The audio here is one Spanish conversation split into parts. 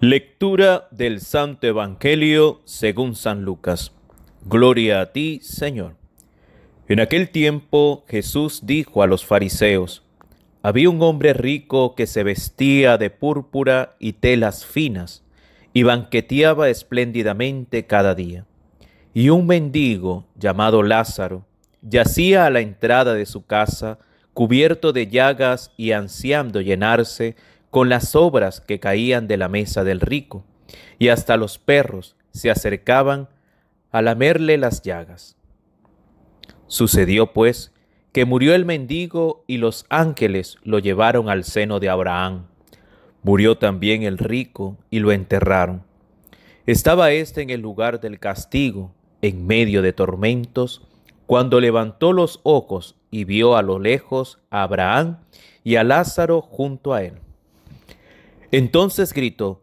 Lectura del Santo Evangelio según San Lucas. Gloria a ti, Señor. En aquel tiempo Jesús dijo a los fariseos, había un hombre rico que se vestía de púrpura y telas finas y banqueteaba espléndidamente cada día. Y un mendigo llamado Lázaro yacía a la entrada de su casa, cubierto de llagas y ansiando llenarse con las obras que caían de la mesa del rico, y hasta los perros se acercaban a lamerle las llagas. Sucedió pues que murió el mendigo y los ángeles lo llevaron al seno de Abraham. Murió también el rico y lo enterraron. Estaba éste en el lugar del castigo, en medio de tormentos, cuando levantó los ojos y vio a lo lejos a Abraham y a Lázaro junto a él. Entonces gritó,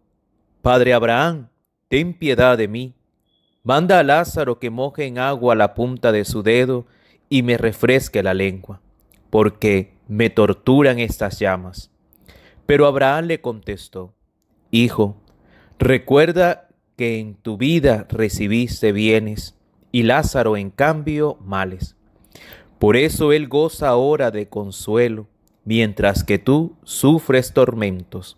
Padre Abraham, ten piedad de mí. Manda a Lázaro que moje en agua la punta de su dedo y me refresque la lengua, porque me torturan estas llamas. Pero Abraham le contestó, Hijo, recuerda que en tu vida recibiste bienes y Lázaro en cambio males. Por eso él goza ahora de consuelo, mientras que tú sufres tormentos.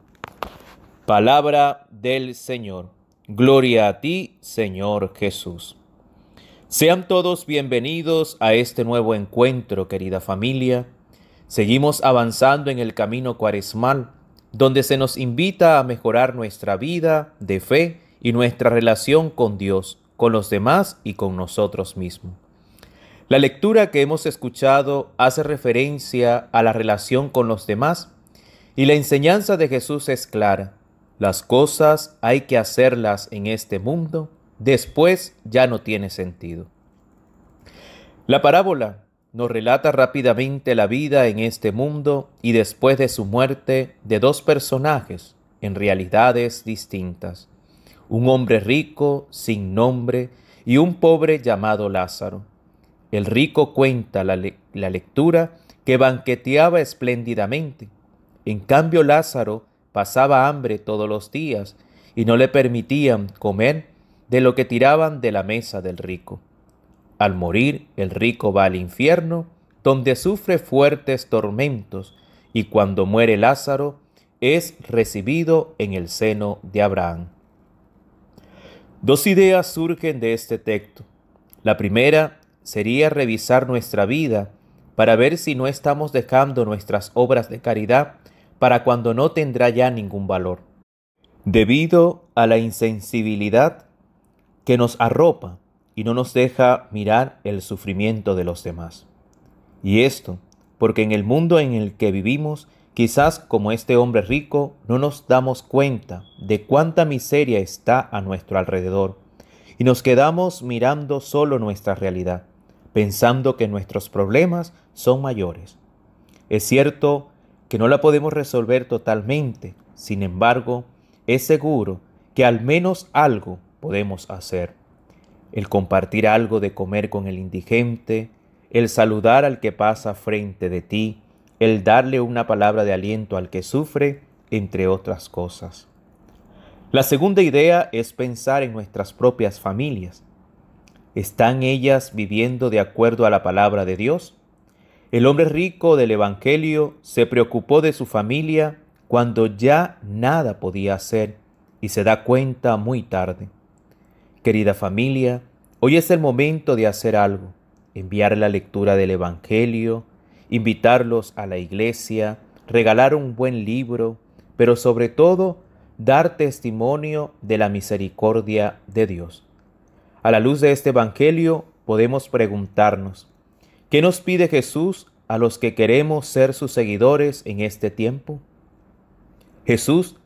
Palabra del Señor. Gloria a ti, Señor Jesús. Sean todos bienvenidos a este nuevo encuentro, querida familia. Seguimos avanzando en el camino cuaresmal, donde se nos invita a mejorar nuestra vida de fe y nuestra relación con Dios, con los demás y con nosotros mismos. La lectura que hemos escuchado hace referencia a la relación con los demás y la enseñanza de Jesús es clara. Las cosas hay que hacerlas en este mundo, después ya no tiene sentido. La parábola nos relata rápidamente la vida en este mundo y después de su muerte de dos personajes en realidades distintas, un hombre rico sin nombre y un pobre llamado Lázaro. El rico cuenta la, lectura que banqueteaba espléndidamente. En cambio Lázaro pasaba hambre todos los días y no le permitían comer de lo que tiraban de la mesa del rico. Al morir, el rico va al infierno, donde sufre fuertes tormentos, y cuando muere Lázaro, es recibido en el seno de Abraham. Dos ideas surgen de este texto. La primera sería revisar nuestra vida para ver si no estamos dejando nuestras obras de caridad para cuando no tendrá ya ningún valor. Debido a la insensibilidad que nos arropa y no nos deja mirar el sufrimiento de los demás. Y esto porque en el mundo en el que vivimos, quizás como este hombre rico, no nos damos cuenta de cuánta miseria está a nuestro alrededor y nos quedamos mirando solo nuestra realidad pensando que nuestros problemas son mayores. Es cierto que no la podemos resolver totalmente, sin embargo, es seguro que al menos algo podemos hacer. El compartir algo de comer con el indigente, el saludar al que pasa frente de ti, el darle una palabra de aliento al que sufre, entre otras cosas. La segunda idea es pensar en nuestras propias familias. ¿Están ellas viviendo de acuerdo a la palabra de Dios? El hombre rico del Evangelio se preocupó de su familia cuando ya nada podía hacer y se da cuenta muy tarde. Querida familia, hoy es el momento de hacer algo, enviar la lectura del Evangelio, invitarlos a la iglesia, regalar un buen libro, pero sobre todo dar testimonio de la misericordia de Dios. A la luz de este Evangelio podemos preguntarnos, ¿qué nos pide Jesús a los que queremos ser sus seguidores en este tiempo? Jesús,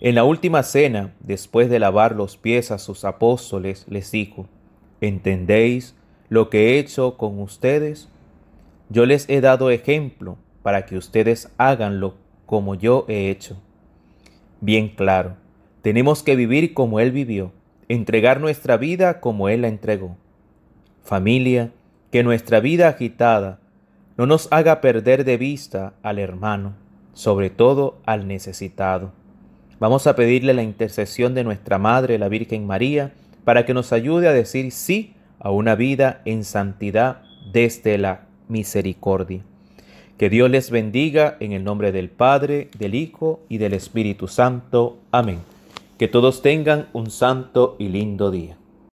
en la última cena, después de lavar los pies a sus apóstoles, les dijo, ¿entendéis lo que he hecho con ustedes? Yo les he dado ejemplo para que ustedes háganlo como yo he hecho bien claro. Tenemos que vivir como Él vivió, entregar nuestra vida como Él la entregó. Familia, que nuestra vida agitada no nos haga perder de vista al hermano, sobre todo al necesitado. Vamos a pedirle la intercesión de nuestra Madre, la Virgen María, para que nos ayude a decir sí a una vida en santidad desde la misericordia. Que Dios les bendiga en el nombre del Padre, del Hijo y del Espíritu Santo. Amén. Que todos tengan un santo y lindo día.